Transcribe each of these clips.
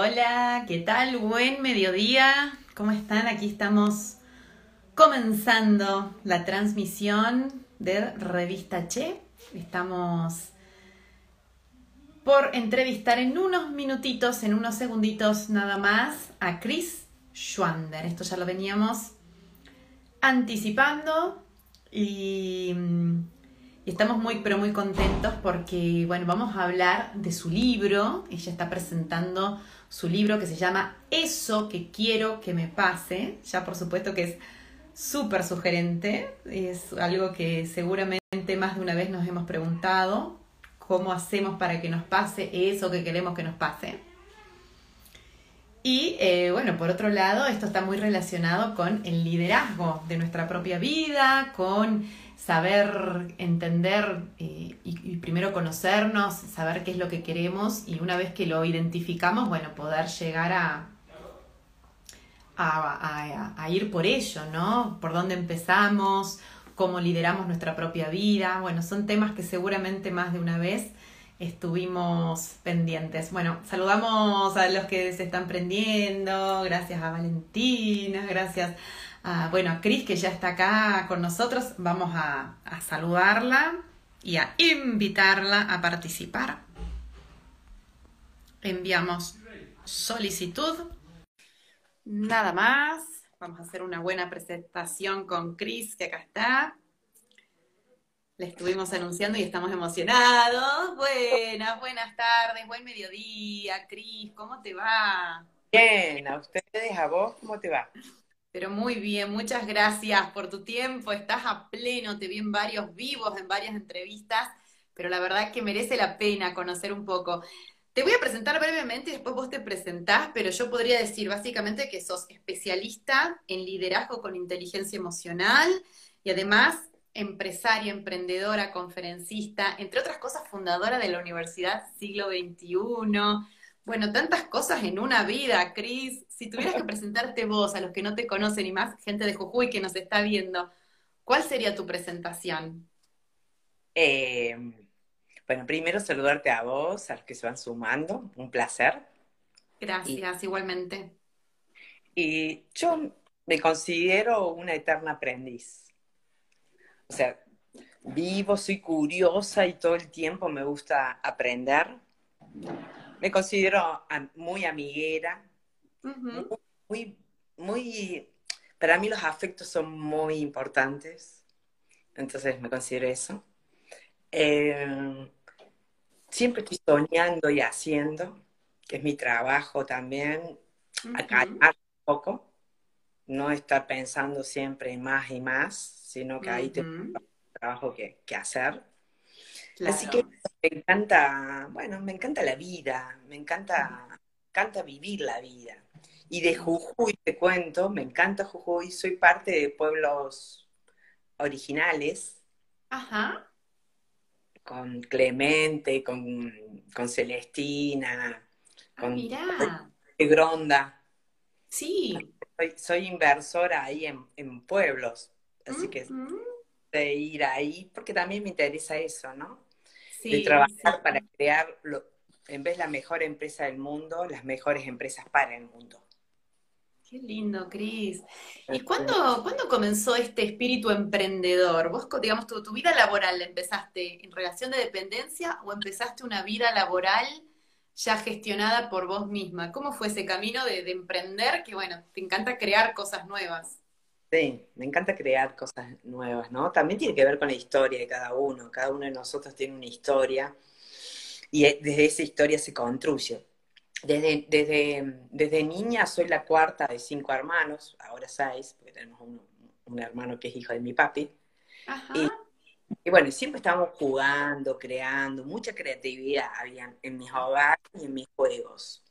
Hola, ¿qué tal? Buen mediodía. ¿Cómo están? Aquí estamos comenzando la transmisión de Revista Che. Estamos por entrevistar en unos minutitos, en unos segunditos nada más, a Chris Schwander. Esto ya lo veníamos anticipando y, y, estamos muy, pero muy contentos porque, bueno, vamos a hablar de su libro. Ella está presentando su libro que se llama Eso que quiero que me pase. Ya por supuesto que es súper sugerente, es algo que seguramente más de una vez nos hemos preguntado, cómo hacemos para que nos pase eso que queremos que nos pase. Y eh, bueno, por otro lado, esto está muy relacionado con el liderazgo de nuestra propia vida, con saber entender eh, y, primero conocernos, saber qué es lo que queremos y una vez que lo identificamos, bueno, poder llegar a, a, a, a ir por ello, ¿no? Por dónde empezamos, cómo lideramos nuestra propia vida. Bueno, son temas que seguramente más de una vez estuvimos pendientes. Bueno, saludamos a los que se están prendiendo, gracias a Valentina, gracias a, bueno, a Cris que ya está acá con nosotros. Vamos a, a saludarla y a invitarla a participar. Enviamos solicitud. Nada más. Vamos a hacer una buena presentación con Cris, que acá está. Le estuvimos anunciando y estamos emocionados. Buenas, buenas tardes, buen mediodía, Cris, ¿cómo te va? Bien, a ustedes, a vos, ¿cómo te va? Pero muy bien, muchas gracias por tu tiempo, estás a pleno, te vi en varios vivos, en varias entrevistas, pero la verdad que merece la pena conocer un poco. Te voy a presentar brevemente y después vos te presentás, pero yo podría decir básicamente que sos especialista en liderazgo con inteligencia emocional y además empresaria, emprendedora, conferencista, entre otras cosas fundadora de la Universidad Siglo XXI. Bueno, tantas cosas en una vida, Cris. Si tuvieras que presentarte vos a los que no te conocen y más gente de Jujuy que nos está viendo, ¿cuál sería tu presentación? Eh, bueno, primero saludarte a vos, a los que se van sumando, un placer. Gracias, y, igualmente. Y yo me considero una eterna aprendiz. O sea, vivo, soy curiosa y todo el tiempo me gusta aprender. Me considero muy amiguera, uh -huh. muy, muy, para mí los afectos son muy importantes, entonces me considero eso. Eh, siempre estoy soñando y haciendo, que es mi trabajo también, uh -huh. a calmar un poco, no estar pensando siempre más y más, sino que uh -huh. ahí tengo un trabajo que, que hacer. Claro. Así que me encanta, bueno, me encanta la vida, me encanta, me encanta vivir la vida. Y de Jujuy te cuento, me encanta Jujuy, soy parte de pueblos originales. Ajá con Clemente, con, con Celestina, con ah, Gronda. Sí. Soy, soy, inversora ahí en, en pueblos, así uh -huh. que de ir ahí, porque también me interesa eso, ¿no? Sí, de trabajar sí. para crear, lo, en vez de la mejor empresa del mundo, las mejores empresas para el mundo. Qué lindo, Cris. ¿Y cuándo, cuándo, comenzó este espíritu emprendedor? ¿Vos, digamos, tu, tu, vida laboral empezaste en relación de dependencia o empezaste una vida laboral ya gestionada por vos misma? ¿Cómo fue ese camino de, de emprender que, bueno, te encanta crear cosas nuevas? Sí, me encanta crear cosas nuevas, ¿no? También tiene que ver con la historia de cada uno. Cada uno de nosotros tiene una historia y desde esa historia se construye desde, desde, desde, niña soy la cuarta de cinco hermanos, ahora seis, porque tenemos un, un hermano que es hijo de mi papi. Y, y, bueno, siempre estábamos jugando, creando, mucha creatividad había en mis hogares y en mis juegos.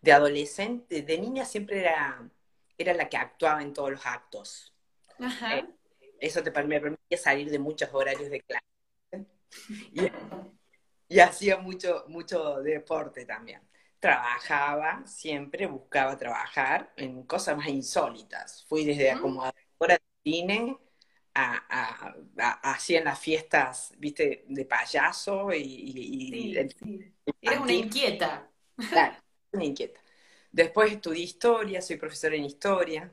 De adolescente, de niña siempre era, era la que actuaba en todos los actos. Eh, eso te, me permitía salir de muchos horarios de clase. Y, y hacía mucho, mucho deporte también trabajaba, siempre buscaba trabajar en cosas más insólitas. Fui desde acomodadora de cine a, a, a, las fiestas, viste, de payaso y... y, sí, y sí. Era una inquieta. Claro, una inquieta. Después estudié historia, soy profesora en historia.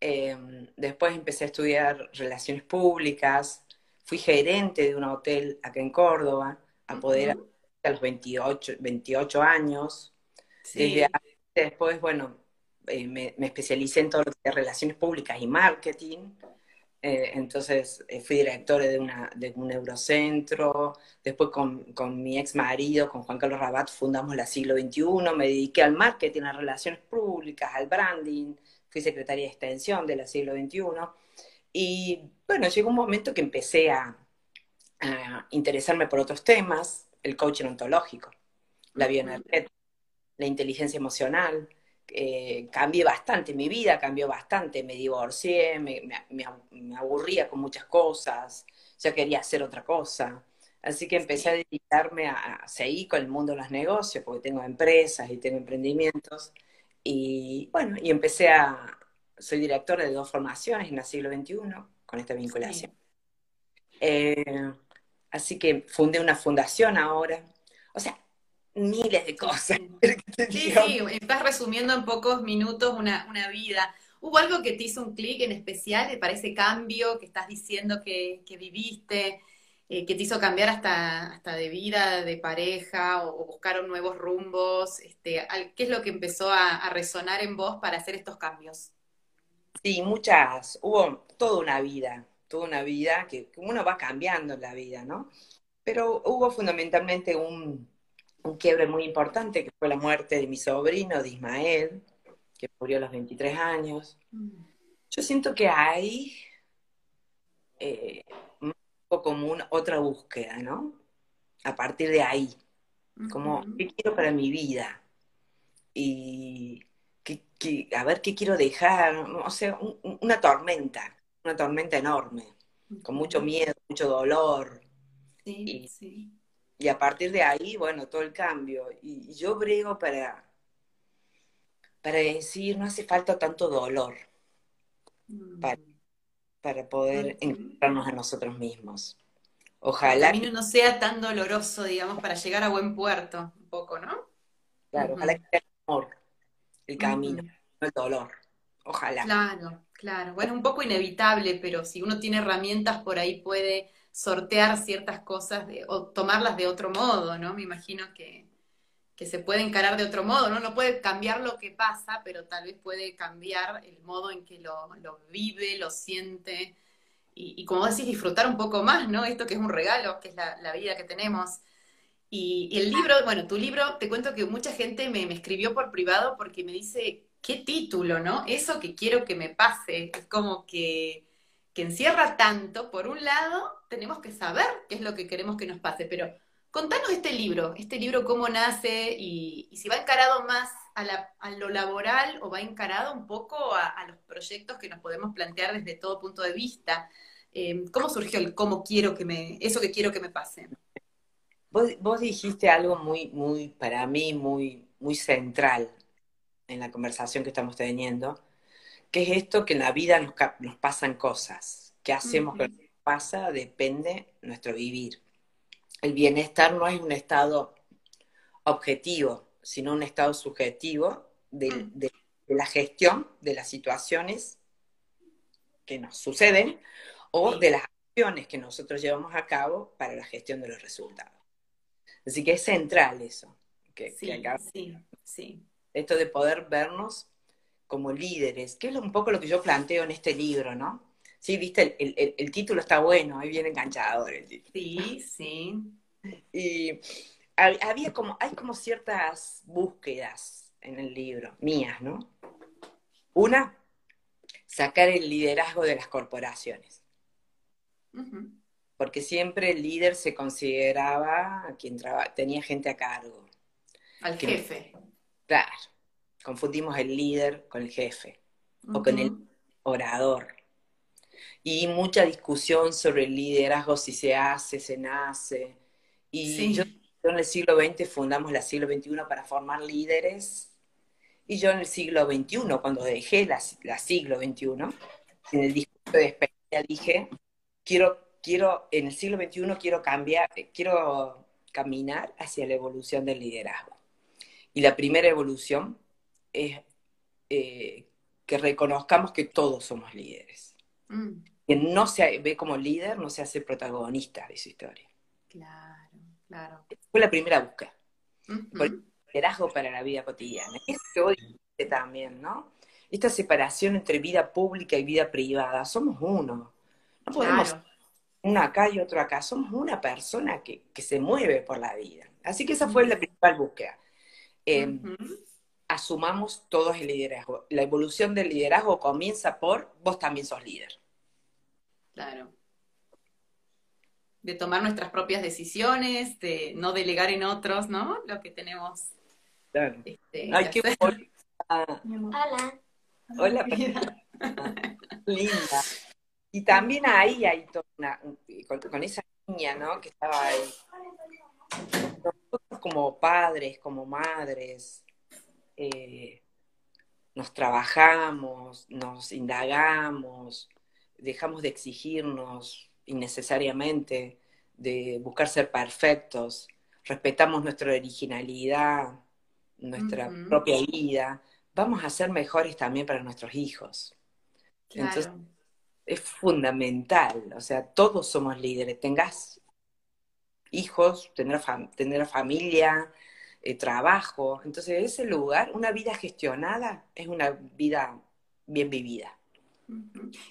Em, después empecé a estudiar relaciones públicas. Fui gerente de un hotel acá en Córdoba, a poder a los 28, 28 años. Desde después, bueno, eh, me, especialicé en todo lo que es relaciones públicas y marketing. Eh, entonces eh, fui directora de, una, de un eurocentro, después con, con, mi ex marido, con Juan Carlos Rabat, fundamos la siglo XXI, me dediqué al marketing, a relaciones públicas, al branding, fui secretaria de extensión de la siglo XXI. Y bueno, llegó un momento que empecé a, a interesarme por otros temas, el coaching ontológico, la bioenergética, la inteligencia emocional, eh, cambié bastante, mi vida cambió bastante, me divorcié, me, aburría con muchas cosas, ya quería hacer otra cosa. Así que empecé a dedicarme a, seguir con el mundo de los negocios, porque tengo empresas y tengo emprendimientos. Y bueno, y empecé a, soy directora de dos formaciones en el siglo XXI con esta vinculación. Eh, así que fundé una fundación ahora. O sea, miles de cosas. Sí, sí, estás resumiendo en pocos minutos una, vida. ¿Hubo algo que te hizo un clic en especial para ese cambio que estás diciendo que, viviste, eh, que te hizo cambiar hasta, hasta de vida, de pareja, o, buscaron nuevos rumbos? Este, ¿Qué es lo que empezó a, resonar en vos para hacer estos cambios? Sí, muchas, hubo toda una vida, toda una vida que uno va cambiando en la vida, ¿no? Pero hubo fundamentalmente un, un quiebre muy importante, que fue la muerte de mi sobrino, de Ismael, que murió a los 23 años. Mm. Yo siento que hay eh, un poco como otra búsqueda, ¿no? A partir de ahí, como, ¿qué quiero para mi vida? Y a ver qué quiero dejar, o sea, una tormenta, una tormenta enorme, con mucho miedo, mucho dolor. Sí, sí. Y a partir de ahí, bueno, todo el cambio. Y yo brego para, para decir, no hace falta tanto dolor mm. para, poder encontrarnos a nosotros mismos. Ojalá. El camino no sea tan doloroso, digamos, para llegar a buen puerto, un poco, ¿no? Claro, ojalá que sea el amor el camino, no el dolor. Ojalá. Claro, claro. Bueno, un poco inevitable, pero si uno tiene herramientas por ahí puede sortear ciertas cosas o tomarlas de otro modo, ¿no? Me imagino que, se puede encarar de otro modo, ¿no? No puede cambiar lo que pasa, pero tal vez puede cambiar el modo en que lo, vive, lo siente, y, como decís, disfrutar un poco más, ¿no? Esto que es un regalo, que es la, vida que tenemos. Y, el libro, bueno, tu libro, te cuento que mucha gente me, me escribió por privado porque me dice, qué título, ¿no? Eso que quiero que me pase, es como que que encierra tanto, por un lado, tenemos que saber qué es lo que queremos que nos pase, pero contanos este libro, este libro cómo nace y, si va encarado más a, lo laboral o va encarado un poco a, los proyectos que nos podemos plantear desde todo punto de vista. Eh, ¿Cómo surgió el cómo quiero que me, eso que quiero que me pase? Vos, dijiste algo muy, muy, para mí, muy, muy central en la conversación que estamos teniendo, ¿Qué es esto que en la vida nos, pasan cosas? ¿Qué hacemos con lo que pasa? Depende nuestro vivir. El bienestar no es un estado objetivo, sino un estado subjetivo de, mm. la gestión de las situaciones que nos suceden o de las acciones que nosotros llevamos a cabo para la gestión de los resultados. Así que es central eso. Que, sí, sí, sí. Esto de poder vernos como líderes, que es un poco lo que yo planteo en este libro, ¿no? Sí, viste, el, título está bueno, ahí viene enganchador el título. Sí, sí. Y había como, hay como ciertas búsquedas en el libro, mías, ¿no? Una, sacar el liderazgo de las corporaciones. Porque siempre el líder se consideraba a quien tenía gente a cargo. Al jefe. Claro confundimos el líder con el jefe o con el orador. Y mucha discusión sobre el liderazgo, si se hace, se nace. Y yo, en el siglo XX fundamos la siglo XXI para formar líderes. Y yo en el siglo XXI, cuando dejé la, siglo XXI, en el discurso de despedida dije, quiero, quiero, en el siglo XXI quiero cambiar, quiero caminar hacia la evolución del liderazgo. Y la primera evolución es eh, que reconozcamos que todos somos líderes. Mm. Quien no se ve como líder no se hace protagonista de su historia. Claro, claro. Fue la primera búsqueda. el liderazgo para la vida cotidiana. Eso hoy también, ¿no? Esta separación entre vida pública y vida privada. Somos uno. No podemos uno acá y otro acá. Somos una persona que, se mueve por la vida. Así que esa fue la principal búsqueda. Em, asumamos todos el liderazgo. La evolución del liderazgo comienza por vos también sos líder. Claro. De tomar nuestras propias decisiones, de no delegar en otros, ¿no? Lo que tenemos. Claro. Este, Ay, qué Hola. Hola, linda. Y también ahí hay toda con, esa niña, ¿no? Que estaba ahí. Nosotros como padres, como madres, eh, nos trabajamos, nos indagamos, dejamos de exigirnos innecesariamente, de buscar ser perfectos, respetamos nuestra originalidad, nuestra propia vida, vamos a ser mejores también para nuestros hijos. Entonces, es fundamental, o sea, todos somos líderes, tengas hijos, tener familia, eh, trabajo, entonces ese lugar, una vida gestionada es una vida bien vivida.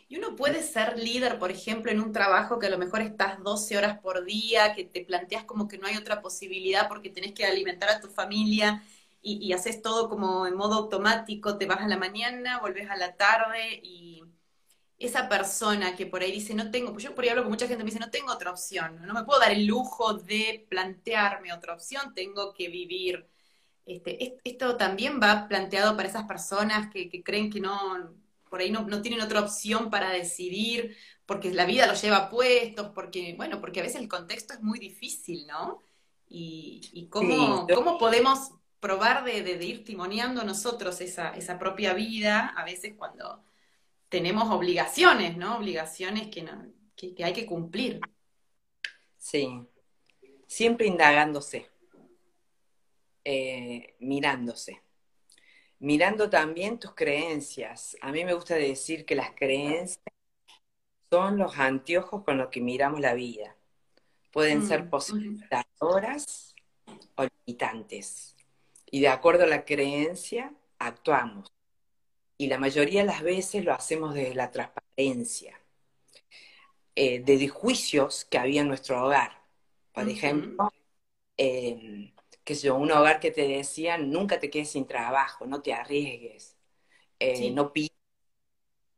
Y uno puede ser líder, por ejemplo, en un trabajo que a lo mejor estás 12 horas por día, que te planteas como que no hay otra posibilidad porque tenés que alimentar a tu familia y, y haces todo como en modo automático, te vas a la mañana, volvés a la tarde y esa persona que por ahí dice, no tengo, pues yo por ahí hablo con mucha gente, me dice, no tengo otra opción, no me puedo dar el lujo de plantearme otra opción, tengo que vivir. Este, esto también va planteado para esas personas que, creen que no, por ahí no, tienen otra opción para decidir, porque la vida los lleva puestos, porque, bueno, porque a veces el contexto es muy difícil, ¿no? Y, cómo, cómo podemos probar de, de, ir timoneando nosotros esa, esa propia vida, a veces cuando tenemos obligaciones, ¿no? Obligaciones que, que, hay que cumplir. Sí, siempre indagándose, eh, mirándose, mirando también tus creencias. A mí me gusta decir que las creencias son los anteojos con los que miramos la vida. Pueden ser mm, posibilitadoras o limitantes. Y de acuerdo a la creencia, actuamos y la mayoría de las veces lo hacemos desde la transparencia, eh, de juicios que había en nuestro hogar. Por ejemplo, eh, que yo, un hogar que te decía, nunca te quedes sin trabajo, no te arriesgues, eh, no pides,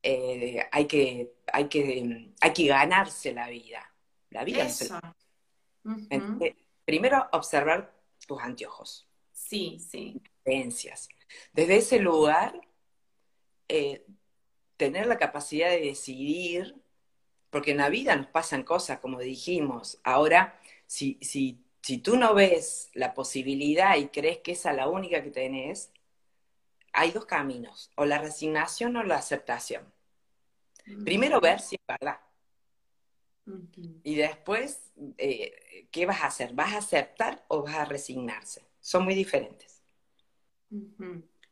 eh, hay, que, hay, que, hay que ganarse la vida. La vida primero, observar tus anteojos. Sí, sí. Creencias. Desde ese lugar, eh, tener la capacidad de decidir, porque en la vida nos pasan cosas, como dijimos. Ahora, si, si, si tú no ves la posibilidad y crees que esa es la única que tenés, hay dos caminos, o la resignación o la aceptación. Primero ver si es verdad. Y después, eh, ¿qué vas a hacer? ¿Vas a aceptar o vas a resignarse? Son muy diferentes.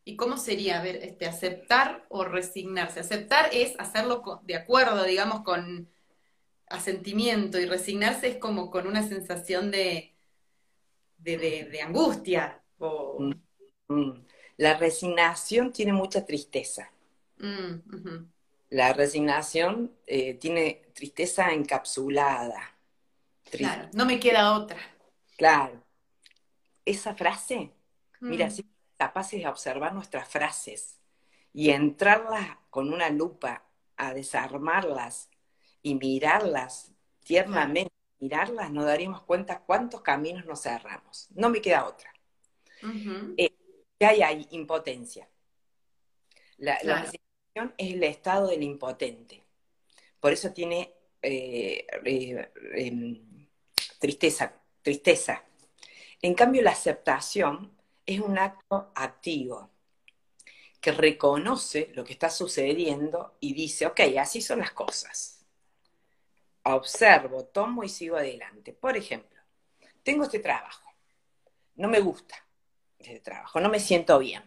¿Y cómo sería, a ver, este, aceptar o resignarse? Aceptar es hacerlo de acuerdo, digamos, con asentimiento y resignarse es como con una sensación de, de, angustia. Mm, mm. La resignación tiene mucha tristeza. Mm, La resignación eh, tiene tristeza encapsulada. claro, no me queda otra. Claro. Esa frase, mira, si capaces de observar nuestras frases y entrarlas con una lupa a desarmarlas y mirarlas tiernamente, mirarlas, nos daríamos cuenta cuántos caminos nos cerramos. No me queda otra. Eh, hay ahí? Impotencia. La, resignación es el estado del impotente. Por eso tiene eh, eh, em, tristeza, tristeza. En cambio, la aceptación es un acto activo que reconoce lo que está sucediendo y dice, ok, así son las cosas. Observo, tomo y sigo adelante. Por ejemplo, tengo este trabajo, no me gusta este trabajo, no me siento bien.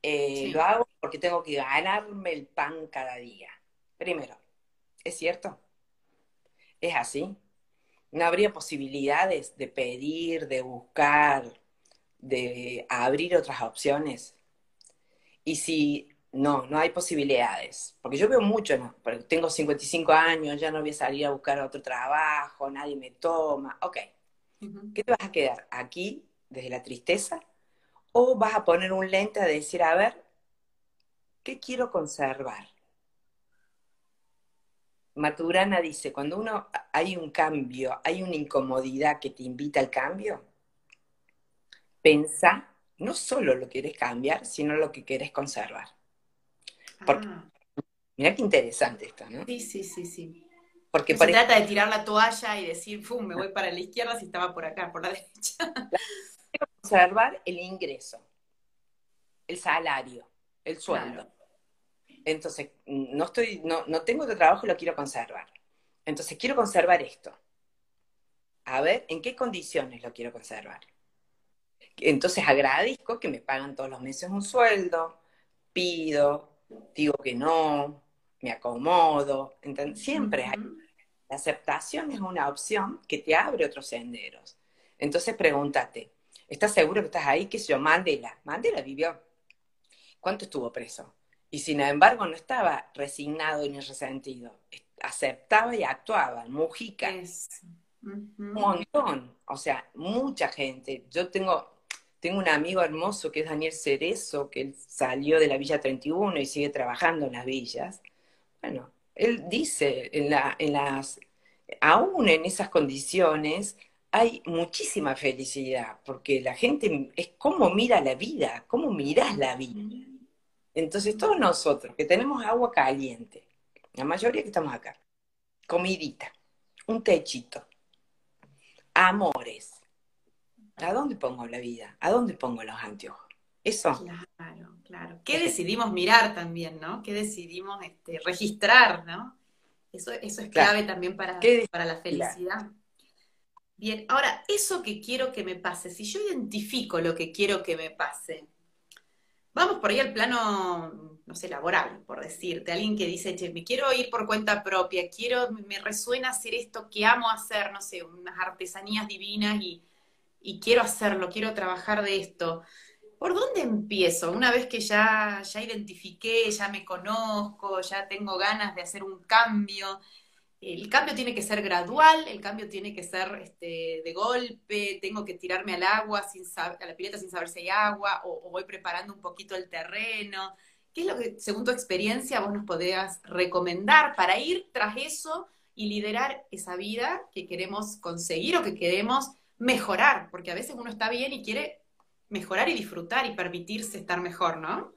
Eh, lo hago porque tengo que ganarme el pan cada día. Primero, ¿es cierto? ¿Es así? ¿No habría posibilidades de pedir, de buscar, de abrir otras opciones? Y si no, no hay posibilidades, porque yo veo mucho, ¿no? Porque tengo 55 años, ya no voy a salir a buscar otro trabajo, nadie me toma, ok. ¿Qué te vas a quedar aquí desde la tristeza? ¿O vas a poner un lente a decir, a ver, ¿qué quiero conservar? Maturana dice, cuando uno hay un cambio, hay una incomodidad que te invita al cambio, pensa no solo lo que quieres cambiar, sino lo que quieres conservar. Ah. Mira qué interesante esto, ¿no? Sí, sí, sí, sí. Porque se trata de tirar la toalla y decir, ¡fum! Me voy para la izquierda si estaba por acá, por la derecha. Quiero conservar el ingreso, el salario, el sueldo. Entonces, no, estoy, no, no tengo otro trabajo y lo quiero conservar. Entonces, quiero conservar esto. A ver, ¿en qué condiciones lo quiero conservar? Entonces, agradezco que me pagan todos los meses un sueldo, pido, digo que no, me acomodo. Siempre hay. La aceptación es una opción que te abre otros senderos. Entonces, pregúntate, ¿estás seguro que estás ahí? Que yo, Mandela. Mandela vivió. ¿Cuánto estuvo preso? Y sin embargo no estaba resignado ni resentido, aceptaba y actuaba, Mujica. Un montón, o sea, mucha gente. Yo tengo, tengo un amigo hermoso que es Daniel Cerezo, que él salió de la Villa 31 y sigue trabajando en las villas. Bueno, él dice, en, la, en las, aún en esas condiciones, hay muchísima felicidad, porque la gente es cómo mira la vida, cómo miras la vida. Entonces, todos nosotros que tenemos agua caliente, la mayoría que estamos acá, comidita, un techito, amores, ¿a dónde pongo la vida? ¿A dónde pongo los anteojos? Eso. Claro, claro. ¿Qué decidimos mirar también, no? ¿Qué decidimos este, registrar, no? Eso, eso es clave también para, para la felicidad. Bien, ahora, eso que quiero que me pase, si yo identifico lo que quiero que me pase, Vamos por ahí al plano, no sé, laboral, por decirte. Alguien que dice, che, me quiero ir por cuenta propia, quiero, me resuena hacer esto que amo hacer, no sé, unas artesanías divinas y, quiero hacerlo, quiero trabajar de esto. ¿Por dónde empiezo? Una vez que ya, ya identifiqué, ya me conozco, ya tengo ganas de hacer un cambio, el cambio tiene que ser gradual, el cambio tiene que ser este, de golpe, tengo que tirarme al agua, sin a la pileta sin saber si hay agua, o, voy preparando un poquito el terreno. ¿Qué es lo que, según tu experiencia, vos nos podrías recomendar para ir tras eso y liderar esa vida que queremos conseguir o que queremos mejorar? Porque a veces uno está bien y quiere mejorar y disfrutar y permitirse estar mejor, ¿no?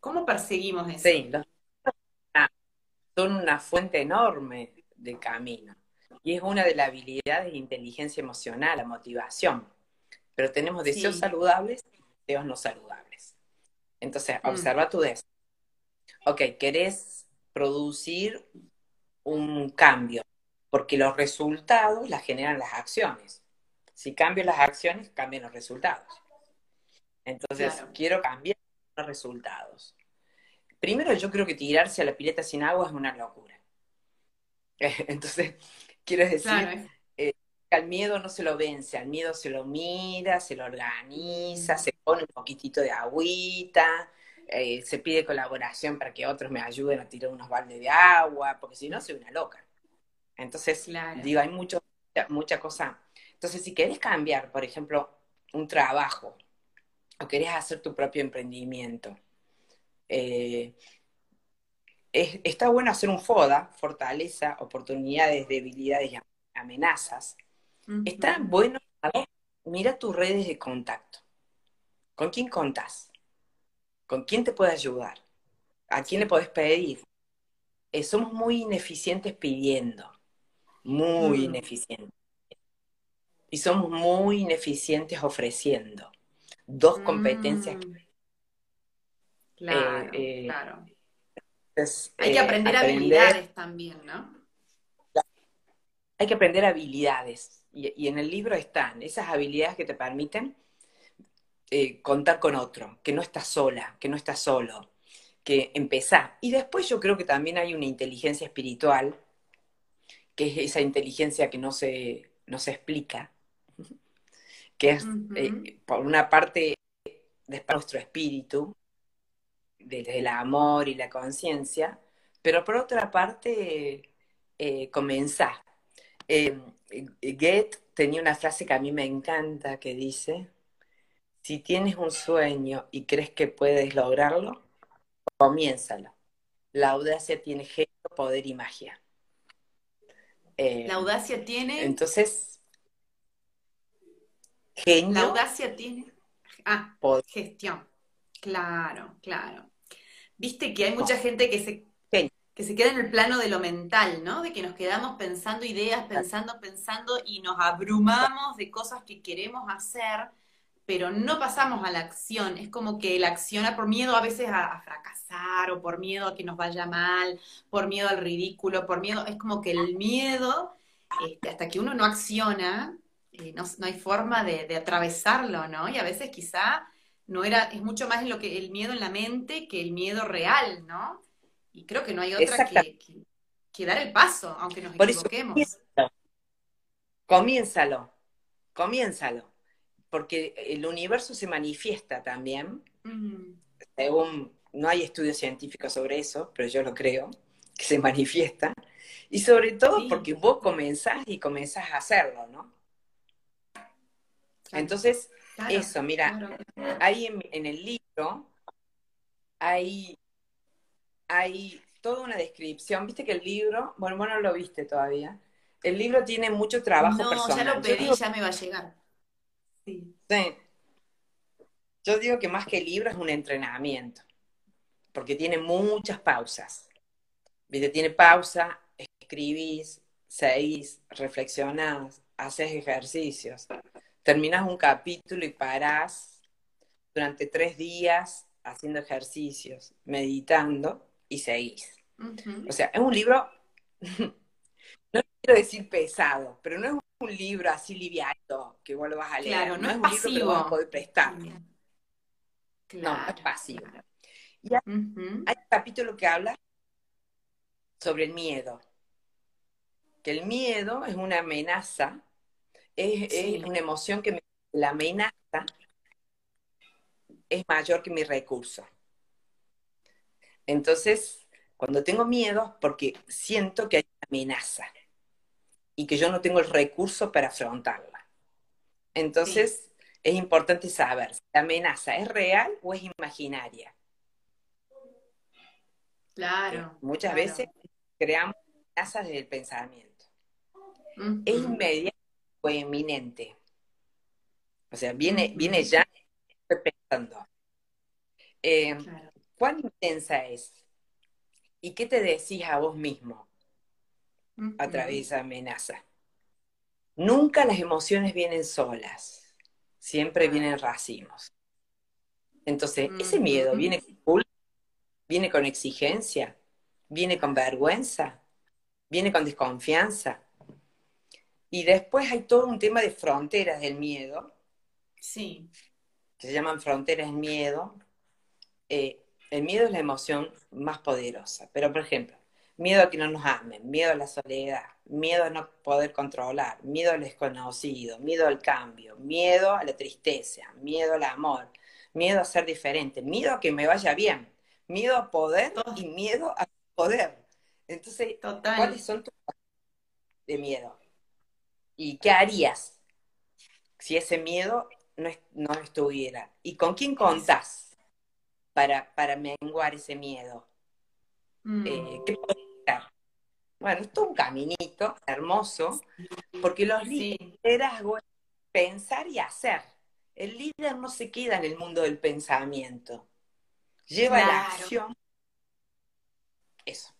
¿Cómo perseguimos eso? Sí, son una fuente enorme de camino. Y es una de las habilidades de inteligencia emocional, la motivación. Pero tenemos deseos saludables y deseos no saludables. Entonces, mm. observa tu deseo. Ok, querés producir un cambio, porque los resultados las generan las acciones. Si cambio las acciones, cambian los resultados. Entonces, quiero cambiar los resultados. Primero, yo creo que tirarse a la pileta sin agua es una locura. Entonces, quiero decir, eh, al miedo no se lo vence, al miedo se lo mira, se lo organiza, se pone un poquitito de agüita, eh, se pide colaboración para que otros me ayuden a tirar unos baldes de agua, porque si no, soy una loca. Entonces, digo, hay mucho, mucha cosa. Entonces, si querés cambiar, por ejemplo, un trabajo, o querés hacer tu propio emprendimiento, eh, está bueno hacer un FODA, fortaleza, oportunidades, debilidades y amenazas. Está bueno, mira tus redes de contacto. ¿Con quién contás? ¿Con quién te puede ayudar? ¿A quién le podés pedir? Eh, somos muy ineficientes pidiendo, muy ineficientes. Y somos muy ineficientes ofreciendo. Dos competencias mm. Claro, eh, claro. Hay que eh, aprender, habilidades también, ¿no? Hay que aprender habilidades. Y, en el libro están esas habilidades que te permiten. eh, contar con otro, que no estás sola, que no estás solo, que empezás. Y después yo creo que también hay una inteligencia espiritual, que es esa inteligencia que no se, no se explica, que es, eh, por una parte, de nuestro espíritu, desde el amor y la conciencia, pero por otra parte, eh, comenzar. Eh, Goethe tenía una frase que a mí me encanta que dice, si tienes un sueño y crees que puedes lograrlo, comiénzalo. La audacia tiene genio, poder y magia. Eh, la audacia tiene... Entonces, genio... La audacia tiene... Ah, gestión. Claro, claro. Viste que hay mucha gente que se, que se queda en el plano de lo mental, ¿no? De que nos quedamos pensando ideas, pensando, pensando y nos abrumamos de cosas que queremos hacer, pero no pasamos a la acción. Es como que la acción por miedo a veces a, fracasar o por miedo a que nos vaya mal, por miedo al ridículo, por miedo, es como que el miedo, este, hasta que uno no acciona, eh, no, hay forma de, de atravesarlo, ¿no? Y a veces quizá no era, es mucho más lo que el miedo en la mente que el miedo real, ¿no? Y creo que no hay otra que, que, dar el paso, aunque nos equivoquemos. comiénzalo, comiénzalo, porque el universo se manifiesta también, según, no hay estudios científicos sobre eso, pero yo lo creo, que se manifiesta, y sobre todo porque vos comenzás y comenzás a hacerlo, ¿no? Entonces, eso, mira, ahí en, el libro hay, hay toda una descripción. Viste que el libro, bueno, vos no lo viste todavía. El libro tiene mucho trabajo no, personal. ya lo pedí, ya me va a llegar. Sí. sí. Yo digo que más que el libro es un entrenamiento, porque tiene muchas pausas. ¿Viste? Tiene pausa, escribís, seguís, reflexionás, haces ejercicios terminas un capítulo y parás durante tres días haciendo ejercicios, meditando y seguís. O sea, es un libro, no quiero decir pesado, pero no es un libro así liviano que vos lo vas a leer. Claro, no, es, un pasivo. libro que vas a poder prestar. No, no es pasivo. Y hay, un capítulo que habla sobre el miedo. Que el miedo es una amenaza es, una emoción que me, la amenaza es mayor que mi recurso. Entonces, cuando tengo miedo, porque siento que hay una amenaza y que yo no tengo el recurso para afrontarla. Entonces, es importante saber si la amenaza es real o es imaginaria. Claro. Muchas veces creamos amenazas desde el pensamiento. Es inmediato fue eminente. O sea, viene, viene ya pensando. Eh, ¿Cuán intensa es? ¿Y qué te decís a vos mismo a través de esa amenaza? Nunca las emociones vienen solas, siempre vienen racimos. Entonces, ese miedo viene con viene con exigencia, viene con vergüenza, viene con desconfianza, y después hay todo un tema de fronteras del miedo. Sí. Que se llaman fronteras del miedo. Eh, el miedo es la emoción más poderosa. Pero, por ejemplo, miedo a que no nos amen, miedo a la soledad, miedo a no poder controlar, miedo al desconocido, miedo al cambio, miedo a la tristeza, miedo al amor, miedo a ser diferente, miedo a que me vaya bien, miedo a poder y miedo a poder. Entonces, ¿cuáles son tus de miedo? ¿Y qué harías si ese miedo no, estuviera? ¿Y con quién contás para, para menguar ese miedo? Mm. Eh, ¿Qué hacer? Bueno, esto es un caminito hermoso, porque los liderazgo es pensar y hacer. El líder no se queda en el mundo del pensamiento, lleva la acción. Eso.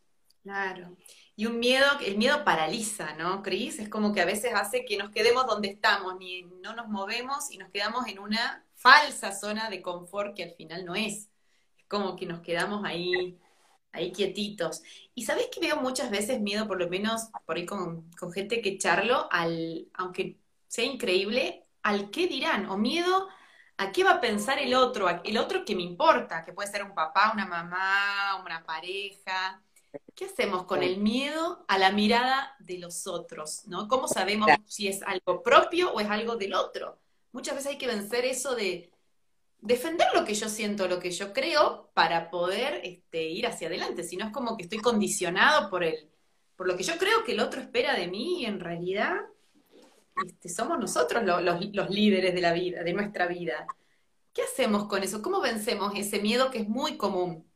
Claro. Y un miedo, el miedo paraliza, ¿no, Cris? Es como que a veces hace que nos quedemos donde estamos, ni no nos movemos y nos quedamos en una falsa zona de confort que al final no es. Es como que nos quedamos ahí, ahí quietitos. Y sabes que veo muchas veces miedo, por lo menos por ahí con, con gente que charlo, al, aunque sea increíble, al qué dirán, o miedo ¿A qué va a pensar el otro? El otro que me importa, que puede ser un papá, una mamá, una pareja. ¿Qué hacemos con el miedo a la mirada de los otros? ¿no? ¿Cómo sabemos si es algo propio o es algo del otro? Muchas veces hay que vencer eso de defender lo que yo siento, lo que yo creo, para poder este, ir hacia adelante. Si no es como que estoy condicionado por el, por lo que yo creo que el otro espera de mí y en realidad este, somos nosotros los, líderes de la vida, de nuestra vida. ¿Qué hacemos con eso? ¿Cómo vencemos ese miedo que es muy común?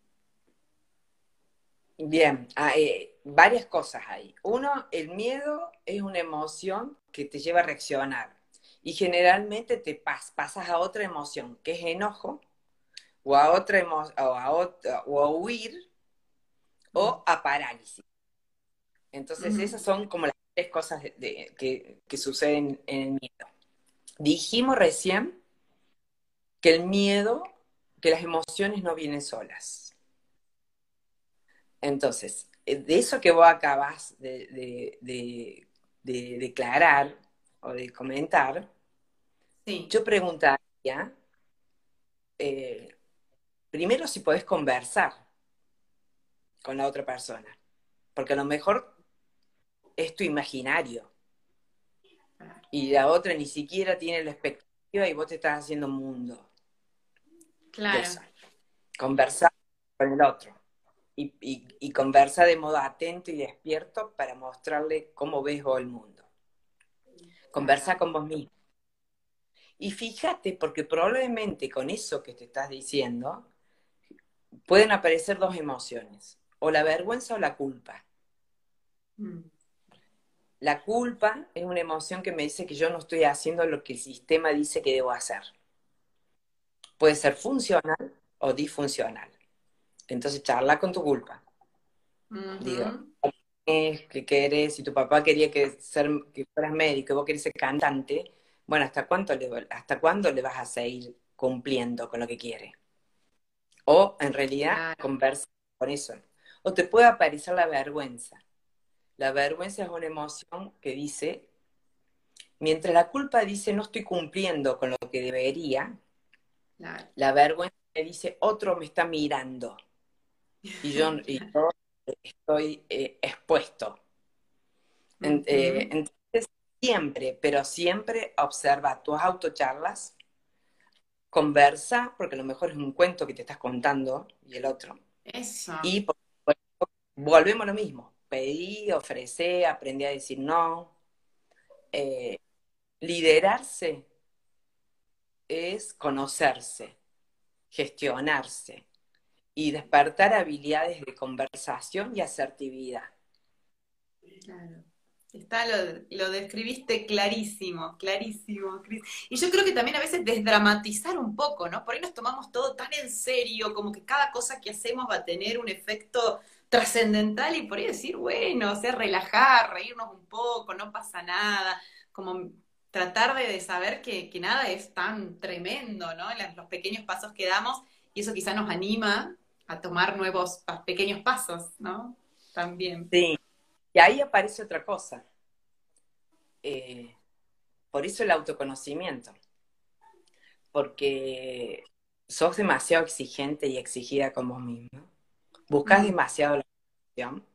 Bien, hay ah, varias cosas ahí. Uno, el miedo es una emoción que te lleva a reaccionar y generalmente te pasas a otra emoción, que es enojo, o a otra emoción, o a, otra, o a huir, o a parálisis. Entonces, esas son como las tres cosas que, suceden en el miedo. Dijimos recién que el miedo, que las emociones no vienen solas. Entonces, eh, de eso que vos acabas de, declarar o de comentar, yo preguntaría, eh, primero si podés conversar con la otra persona, porque a lo mejor es tu imaginario. Y la otra ni siquiera tiene la expectativa y vos te estás haciendo un mundo. Claro. Conversar con el otro. Y, y, conversa de modo atento y despierto para mostrarle cómo ves vos el mundo. Conversa con vos mismo. Y fíjate, porque probablemente con eso que te estás diciendo, pueden aparecer dos emociones, o la vergüenza o la culpa. Mm. La culpa es una emoción que me dice que yo no estoy haciendo lo que el sistema dice que debo hacer. Puede ser funcional o disfuncional. Entonces charla con tu culpa. Digo, ¿qué querés? Si tu papá quería que, ser, que fueras médico y vos querés ser cantante, bueno, ¿hasta, cuánto le, ¿hasta cuándo le vas a seguir cumpliendo con lo que quiere? O en realidad conversa con eso. O te puede aparecer la vergüenza. La vergüenza es una emoción que dice, mientras la culpa dice no estoy cumpliendo con lo que debería, la vergüenza dice otro me está mirando y yo, estoy eh, expuesto. Eh, entonces, siempre, pero siempre observa tus autocharlas, conversa, porque a lo mejor es un cuento que te estás contando y el otro. Eso. Y por, volvemos a lo mismo pedí, ofrecí, aprendí a decir no. Eh, liderarse es conocerse, gestionarse y despertar habilidades de conversación y asertividad. Claro. Está, lo, lo, describiste clarísimo, clarísimo. Y yo creo que también a veces desdramatizar un poco, ¿no? Por ahí nos tomamos todo tan en serio, como que cada cosa que hacemos va a tener un efecto trascendental y por ahí decir, bueno, o sea, relajar, reírnos un poco, no pasa nada, como tratar de, saber que, nada es tan tremendo, ¿no? Los, pequeños pasos que damos y eso quizá nos anima a tomar nuevos pequeños pasos, ¿no? También. Sí, y ahí aparece otra cosa. Eh, por eso el autoconocimiento. Porque sos demasiado exigente y exigida con vos mismo buscas demasiado la atención,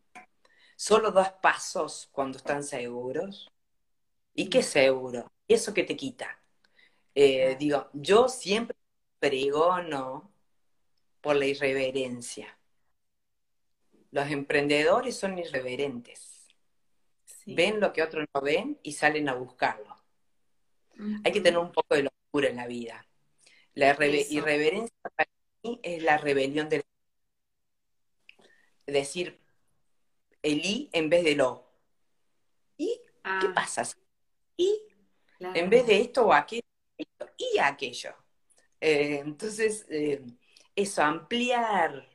solo das pasos cuando están seguros. ¿Y qué seguro? ¿Y eso que te quita? Eh, digo, yo siempre pregono por la irreverencia. Los emprendedores son irreverentes. Ven lo que otros no ven y salen a buscarlo. Hay que tener un poco de locura en la vida. La irreverencia para mí es la rebelión del decir el i en vez de lo. ¿Y qué ah. pasa? Y en vez de esto o aquello, y aquello. Eh, entonces, eh, eso, ampliar,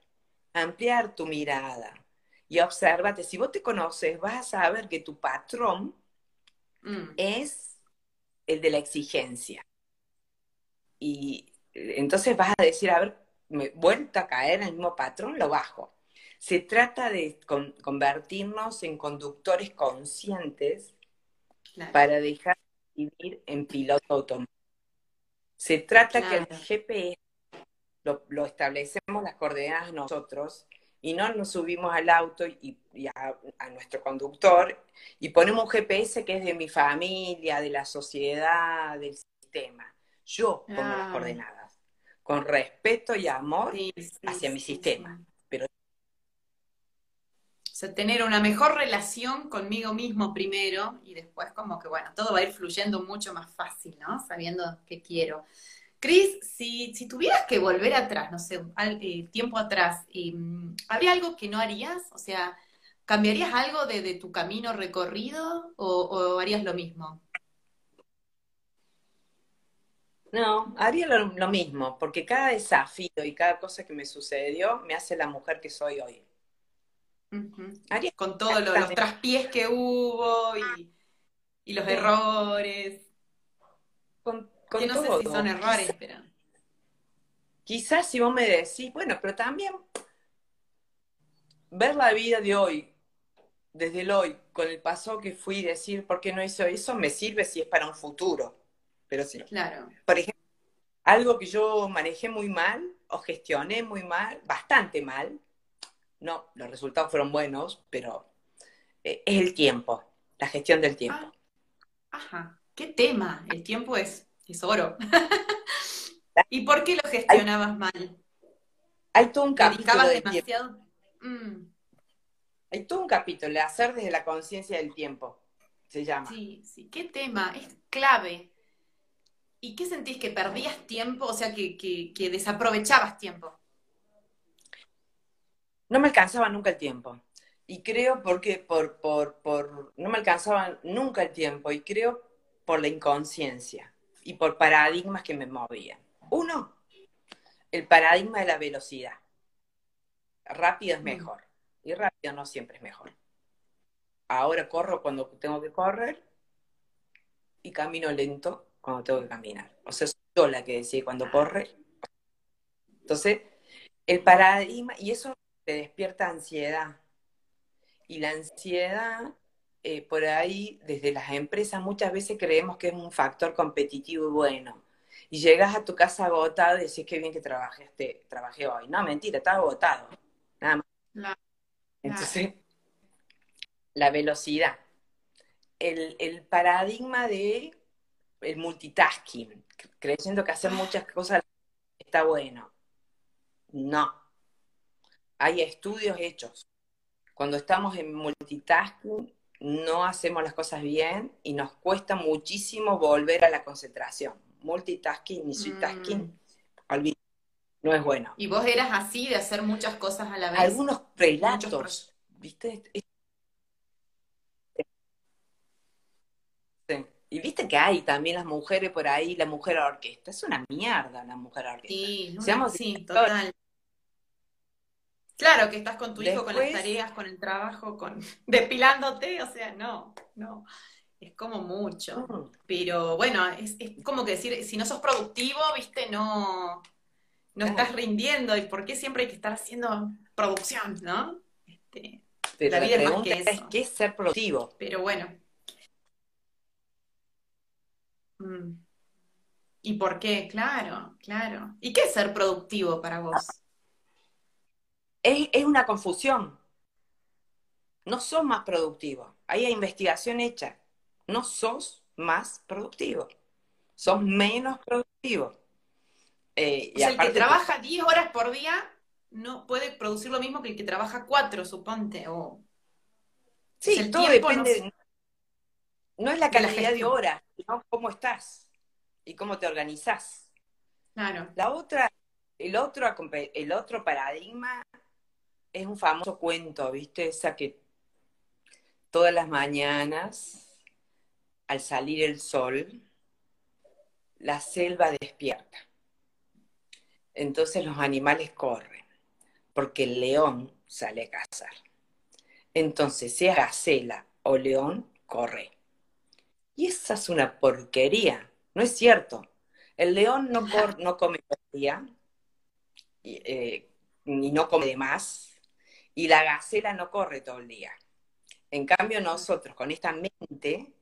ampliar tu mirada y obsérvate. Si vos te conoces, vas a saber que tu patrón mm. es el de la exigencia. Y eh, entonces vas a decir, a ver, me vuelto a caer en el mismo patrón, lo bajo. Se trata de convertirnos en conductores conscientes para dejar de vivir en piloto automático. Se trata que el GPS lo, establecemos las coordenadas nosotros y no nos subimos al auto y, a, nuestro conductor y ponemos un GPS que es de mi familia, de la sociedad, del sistema. Yo pongo las coordenadas con respeto y amor hacia mi sistema. Pero... O sea, tener una mejor relación conmigo mismo primero y después como que, bueno, todo va a ir fluyendo mucho más fácil, ¿no? Sabiendo qué quiero. Cris, si, si, tuvieras que volver atrás, no sé, al, eh, tiempo atrás, eh, ¿habría algo que no harías? O sea, ¿cambiarías algo de, tu camino recorrido o, harías lo mismo? No, haría lo, mismo, porque cada desafío y cada cosa que me sucedió me hace la mujer que soy hoy. Con todos los traspiés que hubo y, los errores. Con que no sé si son errores, pero. Quizás si vos me decís, bueno, pero también ver la vida de hoy, desde el hoy, con el paso que fui, y decir por qué no hizo eso, me sirve si es para un futuro. Pero sí. Claro. Por ejemplo, algo que yo manejé muy mal o gestioné muy mal, bastante mal. No, los resultados fueron buenos, pero eh, es el tiempo, la gestión del tiempo. Ah, ajá, qué tema. El tiempo es tesoro. ¿Y por qué lo gestionabas mal? Hay todo un capítulo. demasiado? Mm. Hay todo un capítulo, hacer desde la conciencia del tiempo, se llama. Sí, sí, qué tema, es clave. ¿Y qué sentís que perdías tiempo, o sea, que, que desaprovechabas tiempo? No me alcanzaba nunca el tiempo. Y creo porque por, por, por, no me alcanzaba nunca el tiempo y creo por la inconsciencia y por paradigmas que me movían. Uno, el paradigma de la velocidad. Rápido es mm. mejor y rápido no siempre es mejor. Ahora corro cuando tengo que correr y camino lento cuando tengo que caminar. O sea, soy yo la que decide cuando corre. Entonces, el paradigma, y eso te despierta ansiedad. Y la ansiedad eh, por ahí, desde las empresas, muchas veces creemos que es un factor competitivo y bueno. Y llegas a tu casa agotado y decís, qué bien que trabajaste, trabajé hoy. No, mentira, estaba agotado. Nada más. Entonces, la velocidad. El, el, paradigma de el multitasking, creyendo que hacer muchas cosas está bueno. No. Hay estudios hechos. Cuando estamos en multitasking, no hacemos las cosas bien y nos cuesta muchísimo volver a la concentración. Multitasking tasking, mm. no es bueno. ¿Y vos eras así de hacer muchas cosas a la vez? Algunos relatos, ¿viste? Y viste que hay también las mujeres por ahí, la mujer orquesta. Es una mierda la mujer orquesta. Sí, sí total. Claro, que estás con tu hijo, con las tareas, con el trabajo, con depilándote, o sea, no, no. Es como mucho. Mm. Pero bueno, es, como que decir, si no sos productivo, viste, no, no estás rindiendo. ¿Y por qué siempre hay que estar haciendo producción, no? Este, Pero la, pregunta es, ¿qué es ser productivo? Pero bueno. Mm. ¿Y por qué? Claro, claro. ¿Y qué es ser productivo para vos? Es, una confusión. No sos más productivo. Ahí hay investigación hecha. No sos más productivo. Sos menos productivo. Eh, y el que trabaja 10 horas por día no puede producir lo mismo que el que trabaja 4, suponte. O... Sí, todo depende. No, es la calidad de horas, sino cómo estás y cómo te organizás. Claro. La otra, el otro, el otro paradigma es un famoso cuento, ¿viste? Esa que todas las mañanas, al salir el sol, la selva despierta. Entonces los animales corren, porque el león sale a cazar. Entonces, sea gacela o león, corre. Y esa es una porquería, no es cierto. El león no, no come y, eh, ni no come de más, y la gacela no corre todo el día. En cambio, nosotros con esta mente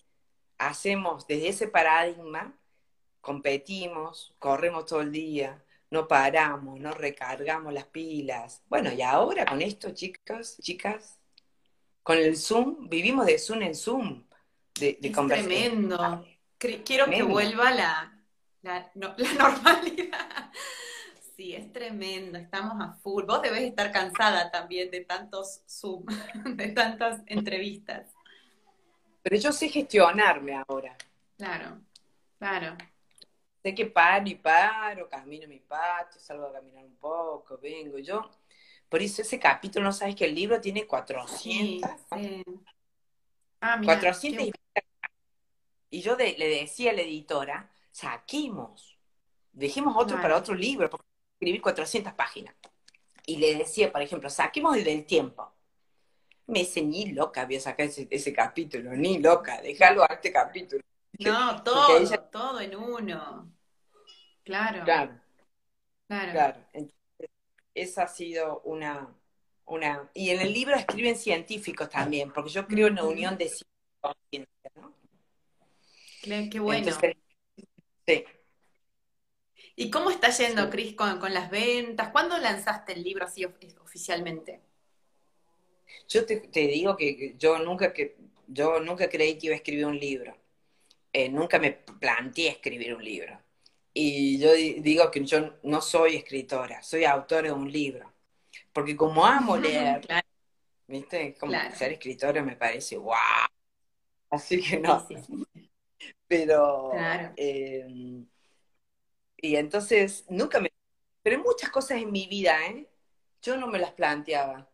hacemos desde ese paradigma competimos, corremos todo el día, no paramos, no recargamos las pilas. Bueno, y ahora con esto, chicos, chicas, con el Zoom, vivimos de Zoom en Zoom, de, de es Tremendo. Quiero que vuelva la, la, la normalidad. Sí, es tremendo, estamos a full. Vos debes estar cansada también de tantos Zoom, de tantas entrevistas. Pero yo sé gestionarme ahora. Claro, claro. Sé que paro y paro, camino mi patio, salgo a caminar un poco, vengo. Yo, por eso ese capítulo, no sabes que el libro tiene 400. Sí, Ah, mira, 400 y, yo le decía a la editora, saquemos, dejemos otro para otro libro, porque escribir 400 páginas. Y le decía, por ejemplo, saquemos el del tiempo. Me dice, ni loca voy a sacar ese, capítulo, ni loca, déjalo a este capítulo. No, todo, todo en uno. Claro. Claro. Claro. Entonces, esa ha sido una, una... Y en el libro escriben científicos también, porque yo creo en la unión de ciencia, ¿no? Qué bueno. sí. ¿Y cómo está yendo, Cris, con, las ventas? ¿Cuándo lanzaste el libro así oficialmente? Yo te, digo que yo nunca, que yo nunca creí que iba a escribir un libro. Eh, nunca me planteé escribir un libro. Y yo digo que yo no soy escritora, soy autora de un libro. Porque como amo leer, ¿viste? Como ser escritora me parece wow. Así que no. Pero eh, y entonces nunca me... Pero hay muchas cosas en mi vida, ¿eh? Yo no me las planteaba.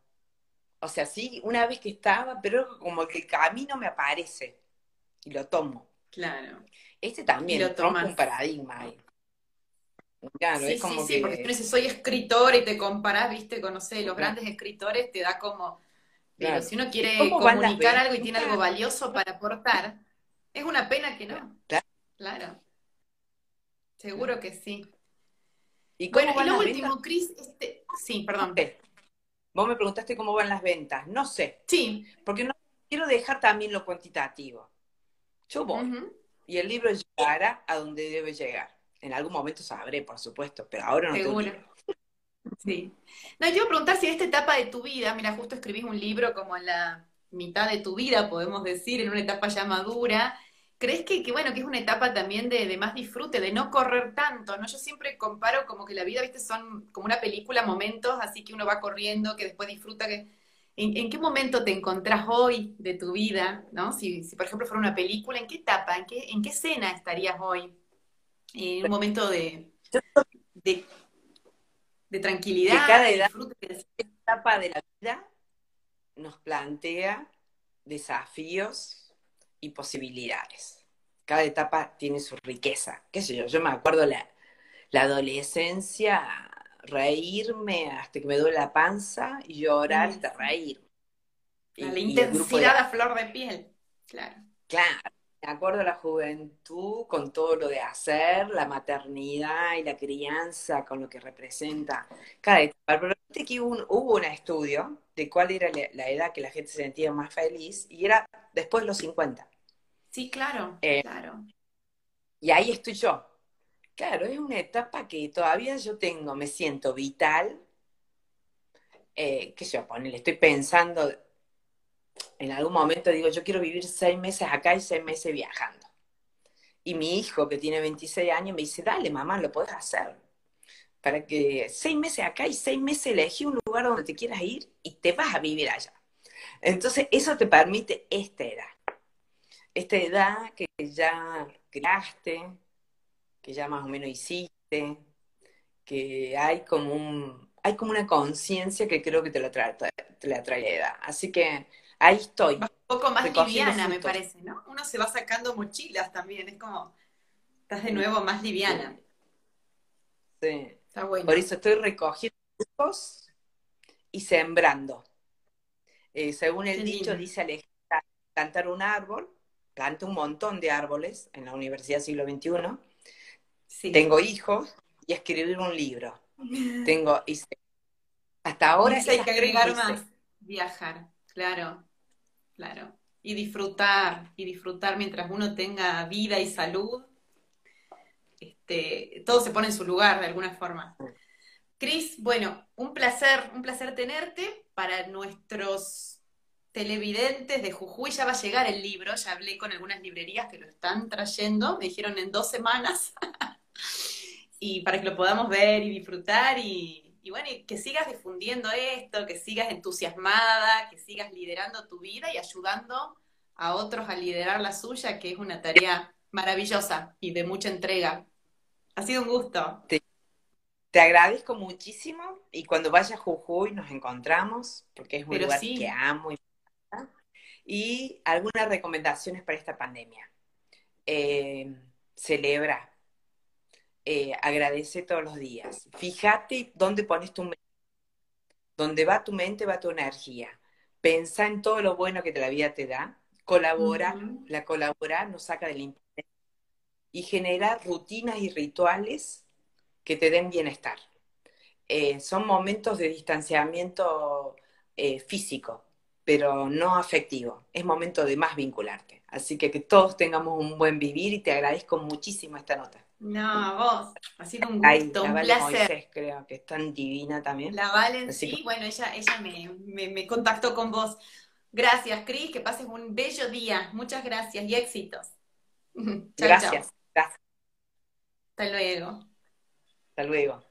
O sea, sí, una vez que estaba, pero como que el camino me aparece y lo tomo. Claro. Este también lo rompe un paradigma ahí. Claro, sí, es como sí, sí, porque tú dices, soy escritor y te comparás, viste, con, no sé, los grandes escritores, te da como... Pero si uno quiere comunicar algo y tiene algo valioso para aportar, es una pena que no. claro. Seguro que sí. ¿Y bueno, y lo último, Cris, este... sí, perdón. Vos me preguntaste cómo van las ventas. No sé. Sí. Porque no quiero dejar también lo cuantitativo. Yo voy. Y el libro llegará a donde debe llegar. En algún momento sabré, por supuesto, pero ahora no Seguro. Sí. No, yo iba a preguntar si en esta etapa de tu vida, mira, justo escribís un libro como en la mitad de tu vida, podemos decir, en una etapa ya madura, ¿Crees que, bueno, que es una etapa también de, más disfrute, de no correr tanto, ¿no? Yo siempre comparo como que la vida, viste, son como una película, momentos, así que uno va corriendo, que después disfruta, que... ¿En, qué momento te encontrás hoy de tu vida, ¿no? Si, por ejemplo fuera una película, ¿en qué etapa, en qué, en qué escena estarías hoy? En un momento de, de, tranquilidad, cada edad, etapa de la vida nos plantea desafíos y posibilidades. Cada etapa tiene su riqueza. ¿Qué sé yo? Yo me acuerdo la, la adolescencia, reírme hasta que me duele la panza y llorar hasta reír. la intensidad a flor de piel. Claro. Claro. Me acuerdo la juventud con todo lo de hacer, la maternidad y la crianza, con lo que representa cada etapa. Pero que hubo un, hubo un estudio de cuál era la edad que la gente se sentía más feliz y era después de los 50. Sí, claro, eh, claro. Y ahí estoy yo. Claro, es una etapa que todavía yo tengo, me siento vital. Eh, ¿Qué se opone? Le estoy pensando, en algún momento digo, yo quiero vivir seis meses acá y seis meses viajando. Y mi hijo, que tiene 26 años, me dice, dale, mamá, lo puedes hacer. Para que seis meses acá y seis meses elegí un lugar donde te quieras ir y te vas a vivir allá. Entonces, eso te permite esta edad esta edad que ya creaste, que ya más o menos hiciste, que hay como un, hay como una conciencia que creo que te la trae, te la trae la edad. Así que ahí estoy. Un poco más liviana, me parece, ¿no? Uno se va sacando mochilas también, es como, estás de nuevo más liviana. Sí. Está bueno. Por eso estoy recogiendo y sembrando. Eh, según el dicho, dice Alejandra, plantar un árbol planté un montón de árboles en la Universidad Siglo XXI. Tengo hijos y escribir un libro. Tengo, hasta ahora... hay que agregar más. Viajar, claro, claro. Y disfrutar, y disfrutar mientras uno tenga vida y salud. todo se pone en su lugar de alguna forma. Cris, bueno, un placer, un placer tenerte. Para nuestros televidentes de Jujuy ya va a llegar el libro, ya hablé con algunas librerías que lo están trayendo, me dijeron en dos semanas, y para que lo podamos ver y disfrutar y, y bueno, que sigas difundiendo esto, que sigas entusiasmada, que sigas liderando tu vida y ayudando a otros a liderar la suya, que es una tarea maravillosa y de mucha entrega. Ha sido un gusto. Te, agradezco muchísimo y cuando vaya a Jujuy nos encontramos, porque es un lugar que amo y, y algunas recomendaciones para esta pandemia. Eh, celebra, eh, agradece todos los días. Fíjate dónde pones tu mente. Donde va tu mente, va tu energía. Pensa en todo lo bueno que la vida te da. Colabora. La colaborar nos saca del internet y genera rutinas y rituales que te den bienestar. Eh, son momentos de distanciamiento eh, físico, pero no afectivo. Es momento de más vincularte. Así que que todos tengamos un buen vivir y te agradezco muchísimo esta nota. No, vos, ha sido un gusto, un placer. creo que es tan divina también. La Valen, sí, bueno, ella, ella me, me contactó con vos. Gracias, Cris, que pases un bello día. Muchas gracias y éxitos. gracias. Hasta luego. Hasta luego.